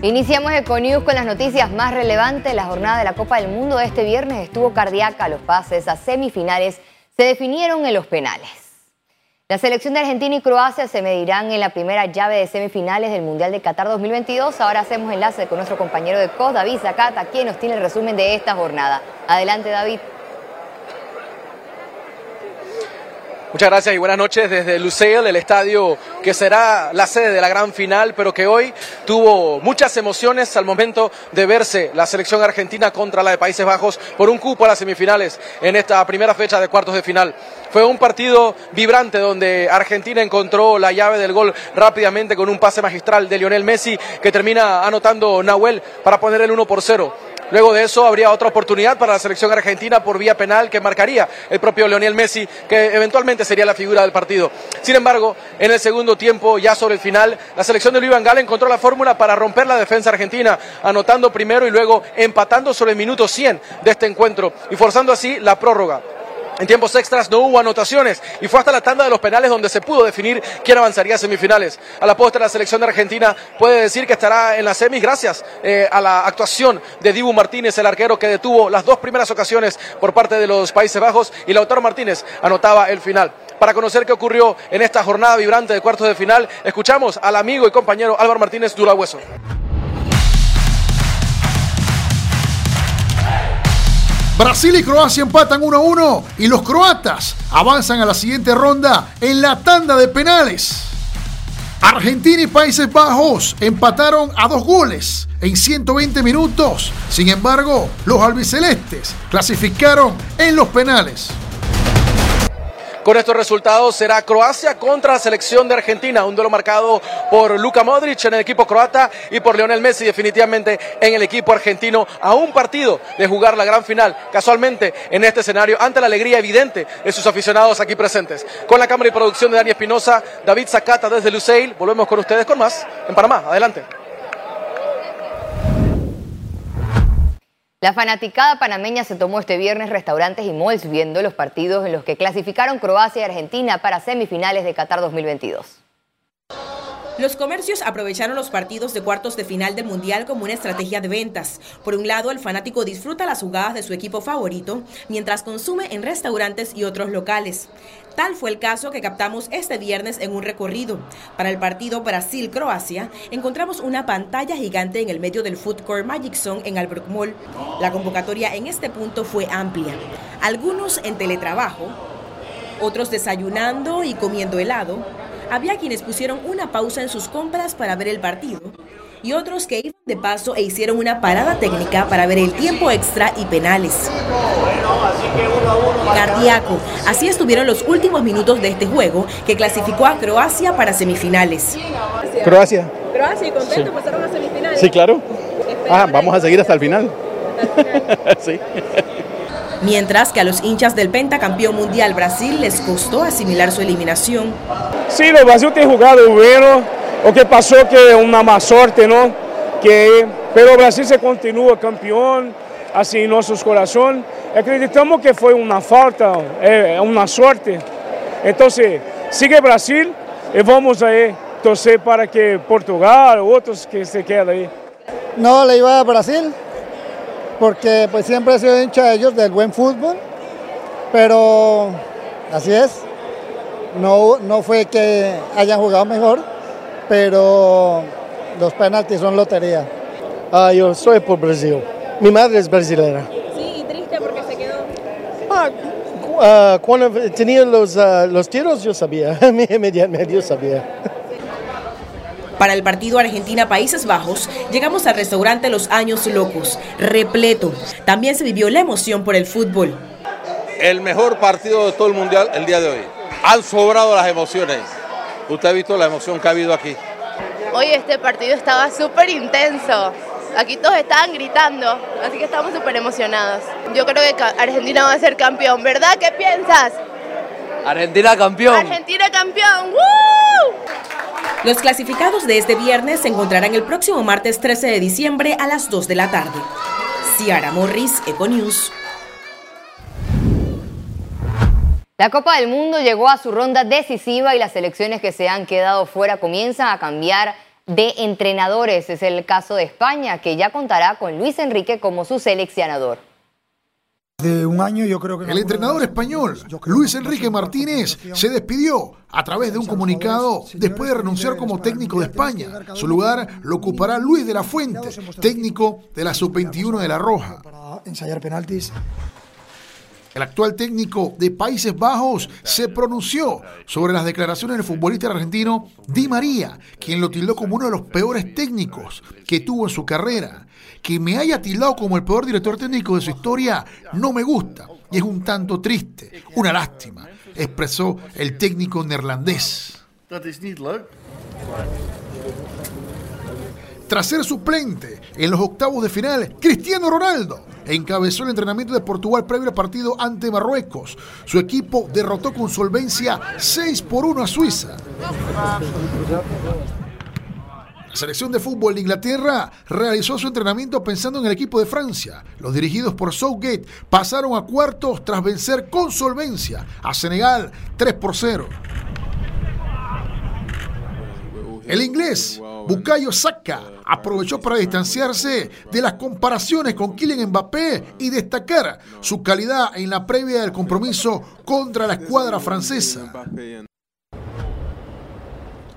Iniciamos Econews con las noticias más relevantes. La jornada de la Copa del Mundo de este viernes estuvo cardíaca. Los pases a semifinales se definieron en los penales. La selección de Argentina y Croacia se medirán en la primera llave de semifinales del Mundial de Qatar 2022. Ahora hacemos enlace con nuestro compañero de COS, David Zacata, quien nos tiene el resumen de esta jornada. Adelante, David. Muchas gracias y buenas noches desde Luceil, el estadio que será la sede de la gran final, pero que hoy tuvo muchas emociones al momento de verse la selección argentina contra la de Países Bajos por un cupo a las semifinales en esta primera fecha de cuartos de final. Fue un partido vibrante donde Argentina encontró la llave del gol rápidamente con un pase magistral de Lionel Messi que termina anotando Nahuel para poner el 1 por 0. Luego de eso habría otra oportunidad para la selección argentina por vía penal que marcaría el propio Lionel Messi, que eventualmente sería la figura del partido. Sin embargo, en el segundo tiempo, ya sobre el final, la selección de Luis Van encontró la fórmula para romper la defensa argentina, anotando primero y luego empatando sobre el minuto 100 de este encuentro y forzando así la prórroga. En tiempos extras no hubo anotaciones y fue hasta la tanda de los penales donde se pudo definir quién avanzaría a semifinales. A la postre, la selección de Argentina puede decir que estará en las semis gracias eh, a la actuación de Dibu Martínez, el arquero que detuvo las dos primeras ocasiones por parte de los Países Bajos y Lautaro Martínez anotaba el final. Para conocer qué ocurrió en esta jornada vibrante de cuartos de final, escuchamos al amigo y compañero Álvaro Martínez Durahueso. Brasil y Croacia empatan 1-1 y los croatas avanzan a la siguiente ronda en la tanda de penales. Argentina y Países Bajos empataron a dos goles en 120 minutos. Sin embargo, los albicelestes clasificaron en los penales. Con estos resultados será Croacia contra la selección de Argentina, un duelo marcado por Luka Modric en el equipo croata y por Lionel Messi definitivamente en el equipo argentino a un partido de jugar la gran final, casualmente en este escenario, ante la alegría evidente de sus aficionados aquí presentes. Con la cámara y producción de Dani Espinosa, David Zacata desde Luceil, volvemos con ustedes con más en Panamá. Adelante. La fanaticada panameña se tomó este viernes restaurantes y malls viendo los partidos en los que clasificaron Croacia y Argentina para semifinales de Qatar 2022. Los comercios aprovecharon los partidos de cuartos de final del Mundial como una estrategia de ventas. Por un lado, el fanático disfruta las jugadas de su equipo favorito, mientras consume en restaurantes y otros locales. Tal fue el caso que captamos este viernes en un recorrido. Para el partido Brasil-Croacia, encontramos una pantalla gigante en el medio del Food Court Magic Zone en Albrook Mall. La convocatoria en este punto fue amplia. Algunos en teletrabajo, otros desayunando y comiendo helado, había quienes pusieron una pausa en sus compras para ver el partido y otros que iban de paso e hicieron una parada técnica para ver el tiempo extra y penales. Cardíaco. Así estuvieron los últimos minutos de este juego que clasificó a Croacia para semifinales. Croacia. Croacia, ¿y contento? ¿Pasaron a semifinales? Sí, claro. Ah, vamos a seguir hasta el final. sí. Mientras que a los hinchas del pentacampeón mundial Brasil les costó asimilar su eliminación. Sí, el Brasil tiene jugado bueno, o que pasó que una más suerte, ¿no? Que, pero Brasil se continúa campeón, así en nuestros corazones. Acreditamos que fue una falta, eh, una suerte. Entonces, sigue Brasil y vamos a torcer para que Portugal, otros que se queden ahí. No, le iba a Brasil porque pues siempre he sido hincha de ellos del buen fútbol, pero así es. No, no fue que hayan jugado mejor, pero los penaltis son lotería. Ah, yo soy por Brasil. Mi madre es brasileña. Sí, y triste porque se quedó. Ah, uh, cuando tenía los, uh, los tiros yo sabía, medio yo sabía. Para el partido Argentina-Países Bajos, llegamos al restaurante Los Años Locos, repleto. También se vivió la emoción por el fútbol. El mejor partido de todo el mundial el día de hoy. Han sobrado las emociones. Usted ha visto la emoción que ha habido aquí. Hoy este partido estaba súper intenso. Aquí todos estaban gritando, así que estamos súper emocionados. Yo creo que Argentina va a ser campeón, ¿verdad? ¿Qué piensas? Argentina campeón. Argentina campeón. ¡Woo! Los clasificados de este viernes se encontrarán el próximo martes 13 de diciembre a las 2 de la tarde. Ciara Morris, Econews. La Copa del Mundo llegó a su ronda decisiva y las selecciones que se han quedado fuera comienzan a cambiar de entrenadores. Es el caso de España, que ya contará con Luis Enrique como su seleccionador. De un año yo creo que el entrenador español Luis Enrique Martínez se despidió a través de un comunicado después de renunciar como técnico de España. Su lugar lo ocupará Luis de la Fuente, técnico de la sub-21 de La Roja. Para ensayar penaltis. El actual técnico de Países Bajos se pronunció sobre las declaraciones del futbolista argentino Di María, quien lo tildó como uno de los peores técnicos que tuvo en su carrera. Que me haya tildado como el peor director técnico de su historia no me gusta y es un tanto triste, una lástima, expresó el técnico neerlandés. Tras ser suplente en los octavos de final, Cristiano Ronaldo encabezó el entrenamiento de Portugal previo al partido ante Marruecos. Su equipo derrotó con solvencia 6 por 1 a Suiza. La selección de fútbol de Inglaterra realizó su entrenamiento pensando en el equipo de Francia. Los dirigidos por Southgate pasaron a cuartos tras vencer con solvencia a Senegal 3 por 0. El inglés Bukayo Saka aprovechó para distanciarse de las comparaciones con Kylian Mbappé y destacar su calidad en la previa del compromiso contra la escuadra francesa.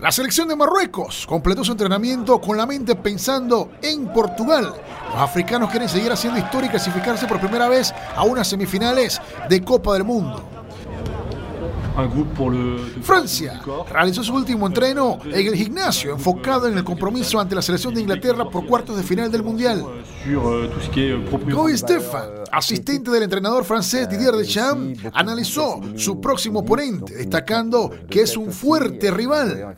La selección de Marruecos completó su entrenamiento con la mente pensando en Portugal. Los africanos quieren seguir haciendo historia y clasificarse por primera vez a unas semifinales de Copa del Mundo. Francia realizó su último entreno en el gimnasio, enfocado en el compromiso ante la selección de Inglaterra por cuartos de final del Mundial. Goy Stefan, asistente del entrenador francés Didier Deschamps, analizó su próximo oponente, destacando que es un fuerte rival.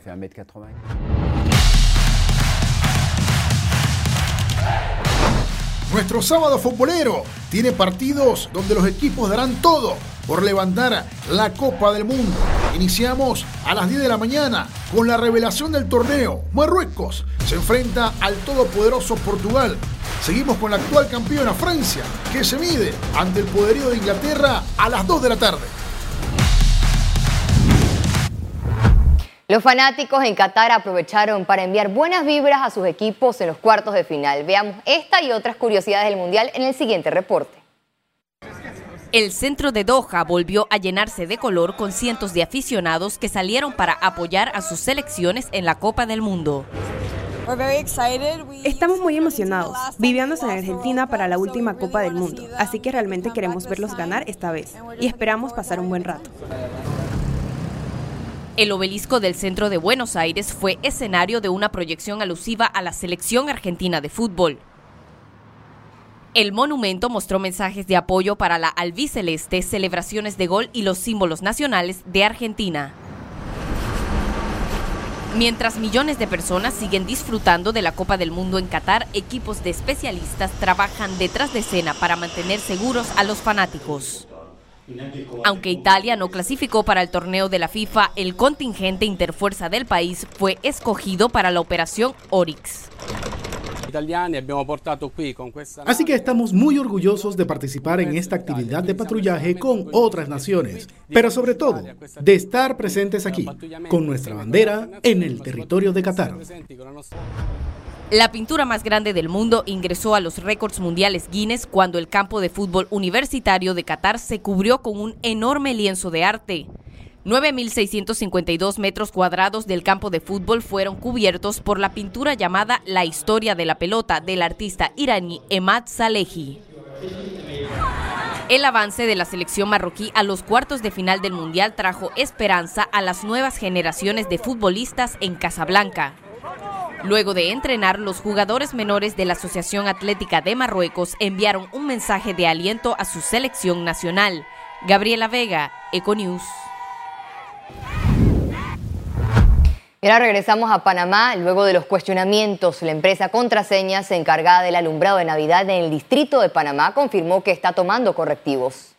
Nuestro sábado futbolero tiene partidos donde los equipos darán todo por levantar la Copa del Mundo. Iniciamos a las 10 de la mañana con la revelación del torneo. Marruecos se enfrenta al todopoderoso Portugal. Seguimos con la actual campeona Francia, que se mide ante el poderío de Inglaterra a las 2 de la tarde. Los fanáticos en Qatar aprovecharon para enviar buenas vibras a sus equipos en los cuartos de final. Veamos esta y otras curiosidades del Mundial en el siguiente reporte. El centro de Doha volvió a llenarse de color con cientos de aficionados que salieron para apoyar a sus selecciones en la Copa del Mundo. Estamos muy emocionados, viviéndose en Argentina para la última Copa del Mundo, así que realmente queremos verlos ganar esta vez y esperamos pasar un buen rato. El obelisco del centro de Buenos Aires fue escenario de una proyección alusiva a la selección argentina de fútbol. El monumento mostró mensajes de apoyo para la albiceleste, celebraciones de gol y los símbolos nacionales de Argentina. Mientras millones de personas siguen disfrutando de la Copa del Mundo en Qatar, equipos de especialistas trabajan detrás de escena para mantener seguros a los fanáticos. Aunque Italia no clasificó para el torneo de la FIFA, el contingente interfuerza del país fue escogido para la operación Orix. Así que estamos muy orgullosos de participar en esta actividad de patrullaje con otras naciones, pero sobre todo de estar presentes aquí, con nuestra bandera en el territorio de Qatar. La pintura más grande del mundo ingresó a los récords mundiales Guinness cuando el campo de fútbol universitario de Qatar se cubrió con un enorme lienzo de arte. 9.652 metros cuadrados del campo de fútbol fueron cubiertos por la pintura llamada La historia de la pelota del artista iraní Emad Salehi. El avance de la selección marroquí a los cuartos de final del Mundial trajo esperanza a las nuevas generaciones de futbolistas en Casablanca. Luego de entrenar, los jugadores menores de la Asociación Atlética de Marruecos enviaron un mensaje de aliento a su selección nacional. Gabriela Vega, Econews. Y ahora regresamos a Panamá. Luego de los cuestionamientos, la empresa Contraseñas, encargada del alumbrado de Navidad en el distrito de Panamá, confirmó que está tomando correctivos.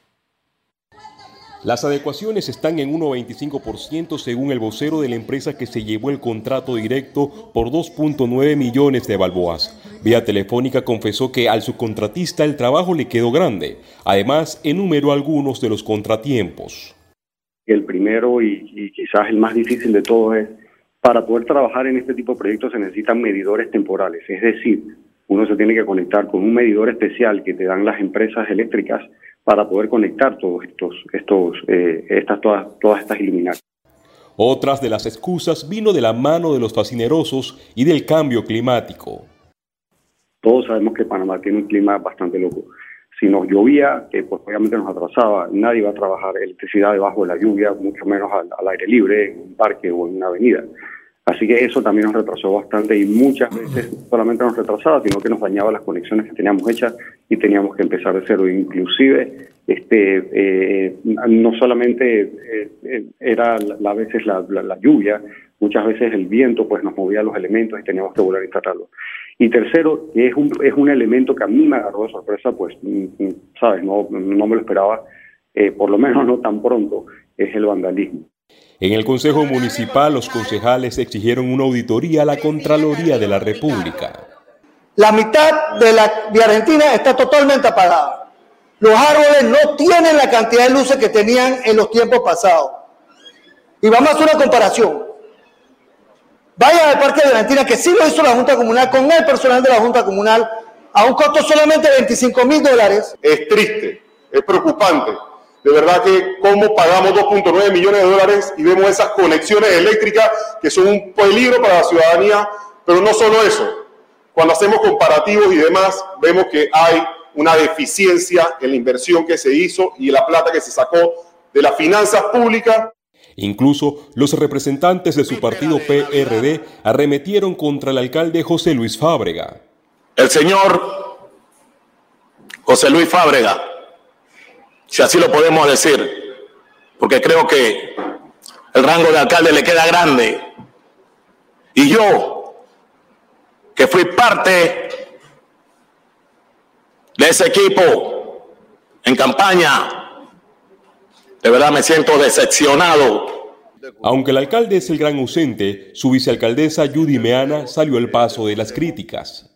Las adecuaciones están en 1,25% según el vocero de la empresa que se llevó el contrato directo por 2.9 millones de balboas. Vía telefónica confesó que al subcontratista el trabajo le quedó grande. Además, enumeró algunos de los contratiempos. El primero y, y quizás el más difícil de todos es Para poder trabajar en este tipo de proyectos se necesitan medidores temporales, es decir, uno se tiene que conectar con un medidor especial que te dan las empresas eléctricas para poder conectar todos estos, estos, eh, estas, todas, todas estas iluminarias. Otras de las excusas vino de la mano de los fascinerosos y del cambio climático. Todos sabemos que Panamá tiene un clima bastante loco. Si nos llovía, eh, pues obviamente nos atrasaba. Nadie iba a trabajar electricidad debajo de la lluvia, mucho menos al, al aire libre, en un parque o en una avenida. Así que eso también nos retrasó bastante y muchas veces solamente nos retrasaba, sino que nos dañaba las conexiones que teníamos hechas y teníamos que empezar de cero. Inclusive, este, eh, no solamente eh, eh, era a veces la, lluvia, muchas veces el viento pues nos movía los elementos y teníamos que volver a instalarlos. Y tercero, que es un, es un elemento que a mí me agarró de sorpresa, pues, mm, mm, sabes, no, no me lo esperaba, por lo menos no tan pronto, es el vandalismo. En el Consejo Municipal, los concejales exigieron una auditoría a la Contraloría de la República. La mitad de, la, de Argentina está totalmente apagada. Los árboles no tienen la cantidad de luces que tenían en los tiempos pasados. Y vamos a hacer una comparación. Vaya al Parque de Argentina, que sí lo hizo la Junta Comunal, con el personal de la Junta Comunal, a un costo solamente de 25 mil dólares. Es triste, es preocupante de verdad que cómo pagamos 2.9 millones de dólares y vemos esas conexiones eléctricas que son un peligro para la ciudadanía, pero no solo eso. Cuando hacemos comparativos y demás, vemos que hay una deficiencia en la inversión que se hizo y la plata que se sacó de las finanzas públicas. Incluso los representantes de su partido PRD arremetieron contra el alcalde José Luis Fábrega. El señor José Luis Fábrega si así lo podemos decir, porque creo que el rango de alcalde le queda grande. Y yo, que fui parte de ese equipo en campaña, de verdad me siento decepcionado. Aunque el alcalde es el gran ausente, su vicealcaldesa Judy Meana salió al paso de las críticas.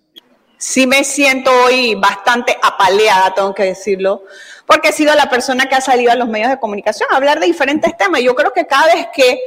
Sí me siento hoy bastante apaleada, tengo que decirlo, porque he sido la persona que ha salido a los medios de comunicación a hablar de diferentes temas. Yo creo que cada vez que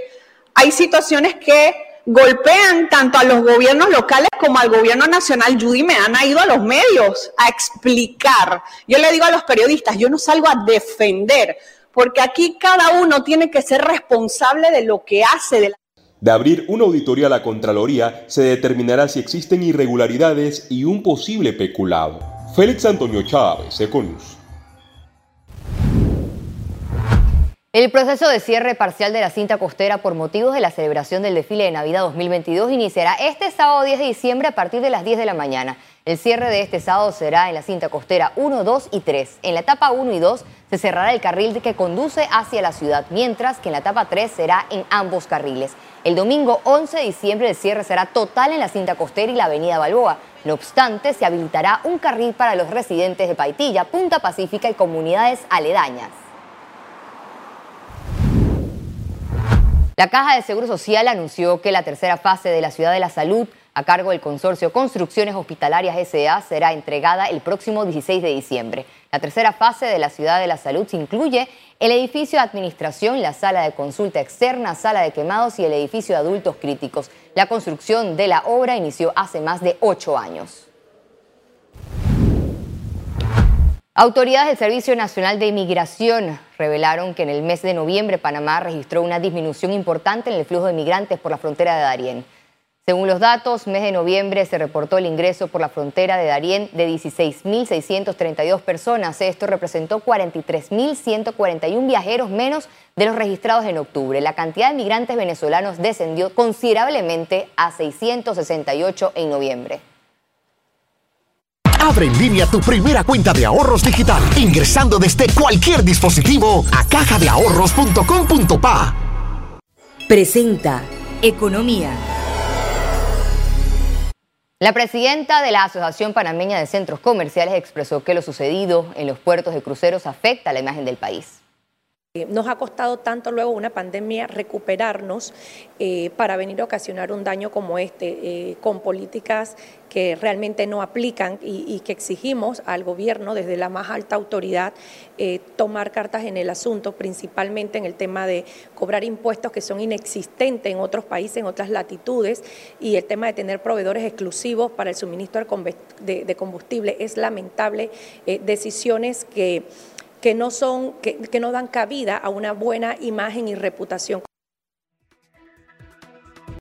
hay situaciones que golpean tanto a los gobiernos locales como al gobierno nacional, Judy me han ido a los medios a explicar. Yo le digo a los periodistas, yo no salgo a defender, porque aquí cada uno tiene que ser responsable de lo que hace. De, de abrir una auditoría a la Contraloría, se determinará si existen irregularidades y un posible peculado. Félix Antonio Chávez, Econus. El proceso de cierre parcial de la cinta costera por motivos de la celebración del desfile de Navidad 2022 iniciará este sábado 10 de diciembre a partir de las 10 de la mañana. El cierre de este sábado será en la cinta costera 1, 2 y 3. En la etapa 1 y 2 se cerrará el carril que conduce hacia la ciudad, mientras que en la etapa 3 será en ambos carriles. El domingo 11 de diciembre el cierre será total en la cinta costera y la avenida Balboa. No obstante, se habilitará un carril para los residentes de Paitilla, Punta Pacífica y comunidades aledañas. La Caja de Seguro Social anunció que la tercera fase de la Ciudad de la Salud a cargo del consorcio Construcciones Hospitalarias SA será entregada el próximo 16 de diciembre. La tercera fase de la Ciudad de la Salud incluye el edificio de administración, la sala de consulta externa, sala de quemados y el edificio de adultos críticos. La construcción de la obra inició hace más de ocho años. Autoridades del Servicio Nacional de Inmigración revelaron que en el mes de noviembre Panamá registró una disminución importante en el flujo de migrantes por la frontera de Darién. Según los datos, mes de noviembre se reportó el ingreso por la frontera de Darién de 16.632 personas. Esto representó 43.141 viajeros menos de los registrados en octubre. La cantidad de migrantes venezolanos descendió considerablemente a 668 en noviembre. Abre en línea tu primera cuenta de ahorros digital ingresando desde cualquier dispositivo a cajadeahorros.com.pa. Presenta Economía. La presidenta de la Asociación Panameña de Centros Comerciales expresó que lo sucedido en los puertos de cruceros afecta la imagen del país. Nos ha costado tanto luego una pandemia recuperarnos eh, para venir a ocasionar un daño como este, eh, con políticas que realmente no aplican y, que exigimos al gobierno desde la más alta autoridad eh, tomar cartas en el asunto, principalmente en el tema de cobrar impuestos que son inexistentes en otros países, en otras latitudes, y el tema de tener proveedores exclusivos para el suministro de combustible. Es lamentable decisiones que que no son, que, que no dan cabida a una buena imagen y reputación.